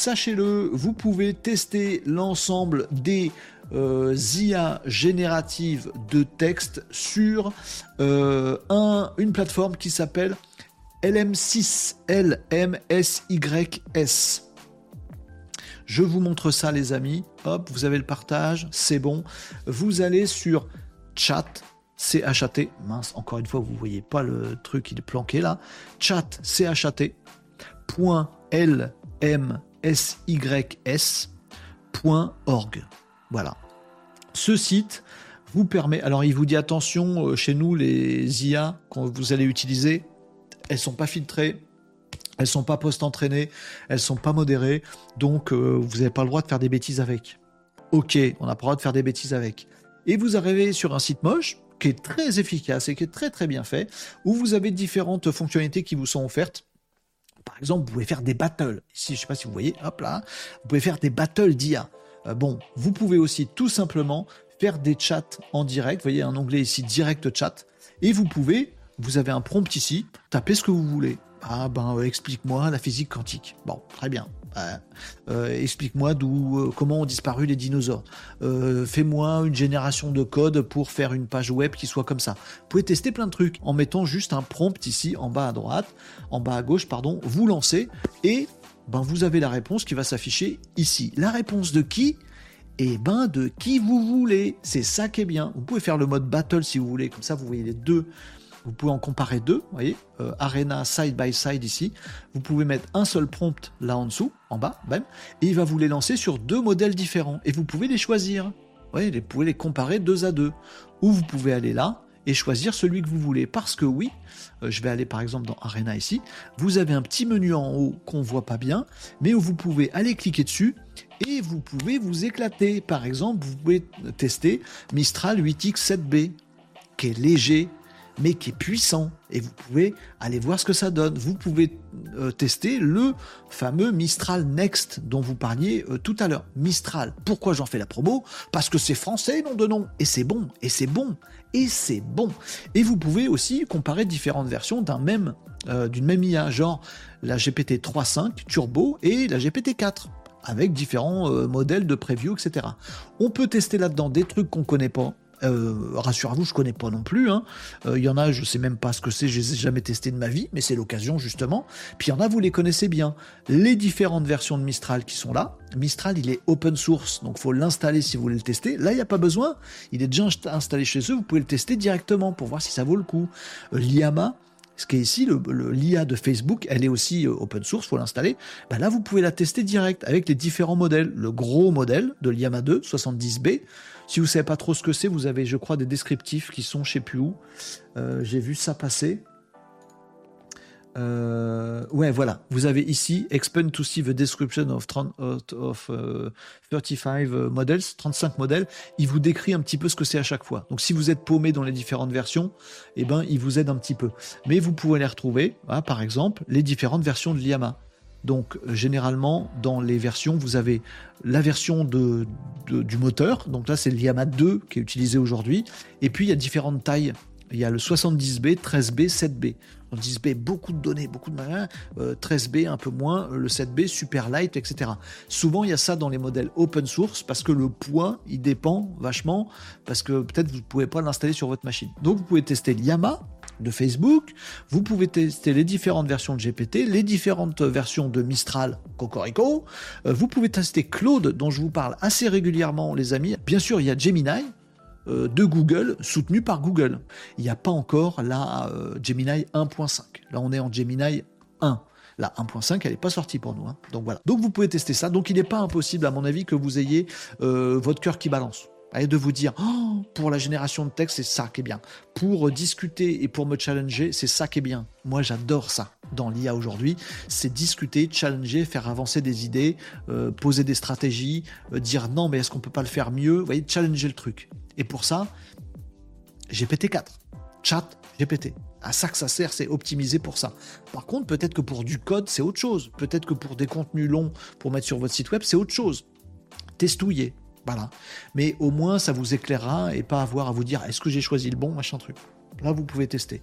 sachez-le, vous pouvez tester l'ensemble des euh, IA génératives de texte sur euh, un, une plateforme qui s'appelle LM6, LMSYS. Je vous montre ça les amis. Hop, vous avez le partage, c'est bon. Vous allez sur chat, C-H-A-T, mince, encore une fois, vous voyez pas le truc, il est planqué là. Chat, C-H-A-T, S Y S point org. Voilà. Ce site vous permet. Alors, il vous dit attention, euh, chez nous, les IA, quand vous allez utiliser, elles sont pas filtrées. Elles sont pas post-entraînées, elles sont pas modérées, donc euh, vous n'avez pas le droit de faire des bêtises avec. Ok, on n'a pas le droit de faire des bêtises avec. Et vous arrivez sur un site moche, qui est très efficace et qui est très très bien fait, où vous avez différentes fonctionnalités qui vous sont offertes. Exemple, vous pouvez faire des battles. Ici, je ne sais pas si vous voyez, hop là, vous pouvez faire des battles d'IA. Euh, bon, vous pouvez aussi tout simplement faire des chats en direct. Vous voyez un onglet ici, direct chat. Et vous pouvez, vous avez un prompt ici, taper ce que vous voulez. Ah ben, euh, explique-moi la physique quantique. Bon, très bien. Euh, explique-moi d'où, comment ont disparu les dinosaures. fais-moi une génération de code pour faire une page web qui soit comme ça. Vous pouvez tester plein de trucs en mettant juste un prompt ici en bas à droite, en bas à gauche, pardon. Vous lancez et ben vous avez la réponse qui va s'afficher ici. La réponse de qui? Eh ben de qui vous voulez. C'est ça qui est bien. Vous pouvez faire le mode battle si vous voulez, comme ça vous voyez les deux. Vous pouvez en comparer deux, vous voyez, euh, Arena side by side ici. Vous pouvez mettre un seul prompt là en dessous, en bas même, et il va vous les lancer sur deux modèles différents. Et vous pouvez les choisir. Vous, voyez, vous pouvez les comparer deux à deux. Ou vous pouvez aller là, et choisir celui que vous voulez. Parce que oui, euh, je vais aller par exemple dans Arena ici, vous avez un petit menu en haut qu'on voit pas bien, mais où vous pouvez aller cliquer dessus et vous pouvez vous éclater. Par exemple, vous pouvez tester Mistral 8X7B, qui est léger, mais qui est puissant. Et vous pouvez aller voir ce que ça donne. Vous pouvez euh, tester le fameux Mistral Next dont vous parliez euh, tout à l'heure. Mistral. Pourquoi j'en fais la promo? Parce que c'est français, nom de nom. Et c'est bon. Et c'est bon. Et c'est bon. Et vous pouvez aussi comparer différentes versions d'un même, euh, d'une même IA, genre la GPT 3.5 Turbo et la GPT 4 avec différents modèles de preview, etc. On peut tester là-dedans des trucs qu'on connaît pas, euh, rassurez-vous, je connais pas non plus. Hein. Euh, il y en a, je sais même pas ce que c'est, je les ai jamais testé de ma vie, mais c'est l'occasion justement. Puis il y en a, vous les connaissez bien. Les différentes versions de Mistral qui sont là. Mistral, il est open source, donc faut l'installer si vous voulez le tester. Là, il n'y a pas besoin. Il est déjà installé chez eux. Vous pouvez le tester directement pour voir si ça vaut le coup. Euh, L'IAMA, ce qui est ici, l'IA de Facebook, elle est aussi open source, faut l'installer. Bah là, vous pouvez la tester direct avec les différents modèles. Le gros modèle de l'IAMA 2, 70B, si vous savez pas trop ce que c'est, vous avez, je crois, des descriptifs qui sont, je sais plus où. Euh, j'ai vu ça passer. Euh, ouais, voilà. Vous avez ici Explain to see the description of, 30, of 35 euh, models, 35 modèles. Il vous décrit un petit peu ce que c'est à chaque fois. Donc, si vous êtes paumé dans les différentes versions, eh ben, il vous aide un petit peu. Mais vous pouvez les retrouver, hein, par exemple, les différentes versions de l'IAMA. Donc généralement dans les versions, vous avez la version de, du moteur, donc là c'est le 2 qui est utilisé aujourd'hui, et puis il y a différentes tailles. Il y a le 70B, 13B, 7B. 70B, beaucoup de données, beaucoup de malins, 13B un peu moins, le 7B super light, etc. Souvent il y a ça dans les modèles open source parce que le poids il dépend vachement, parce que peut-être vous ne pouvez pas l'installer sur votre machine. Donc vous pouvez tester l'Yama, de Facebook. Vous pouvez tester les différentes versions de GPT, les différentes versions de Mistral, Cocorico. Euh, vous pouvez tester Claude, dont je vous parle assez régulièrement, les amis. Bien sûr, il y a Gemini euh, de Google, soutenu par Google. Il n'y a pas encore la euh, Gemini 1.5. Là, on est en Gemini 1. La 1.5, elle n'est pas sortie pour nous. Hein. Donc voilà. Donc vous pouvez tester ça. Donc il n'est pas impossible, à mon avis, que vous ayez votre cœur qui balance et de vous dire oh, pour la génération de texte c'est ça qui est bien pour discuter et pour me challenger c'est ça qui est bien moi j'adore ça dans l'IA aujourd'hui c'est discuter challenger faire avancer des idées euh, poser des stratégies euh, dire non mais est-ce qu'on peut pas le faire mieux? Vous voyez challenger le truc et pour ça GPT 4 chat GPT à ça que ça sert, c'est optimisé pour ça. Par contre, peut-être que pour du code, c'est autre chose. Peut-être que pour des contenus longs pour mettre sur votre site web, c'est autre chose. Testouillez, voilà. Mais au moins, ça vous éclairera et pas avoir à vous dire est-ce que j'ai choisi le bon, machin truc. Là, vous pouvez tester.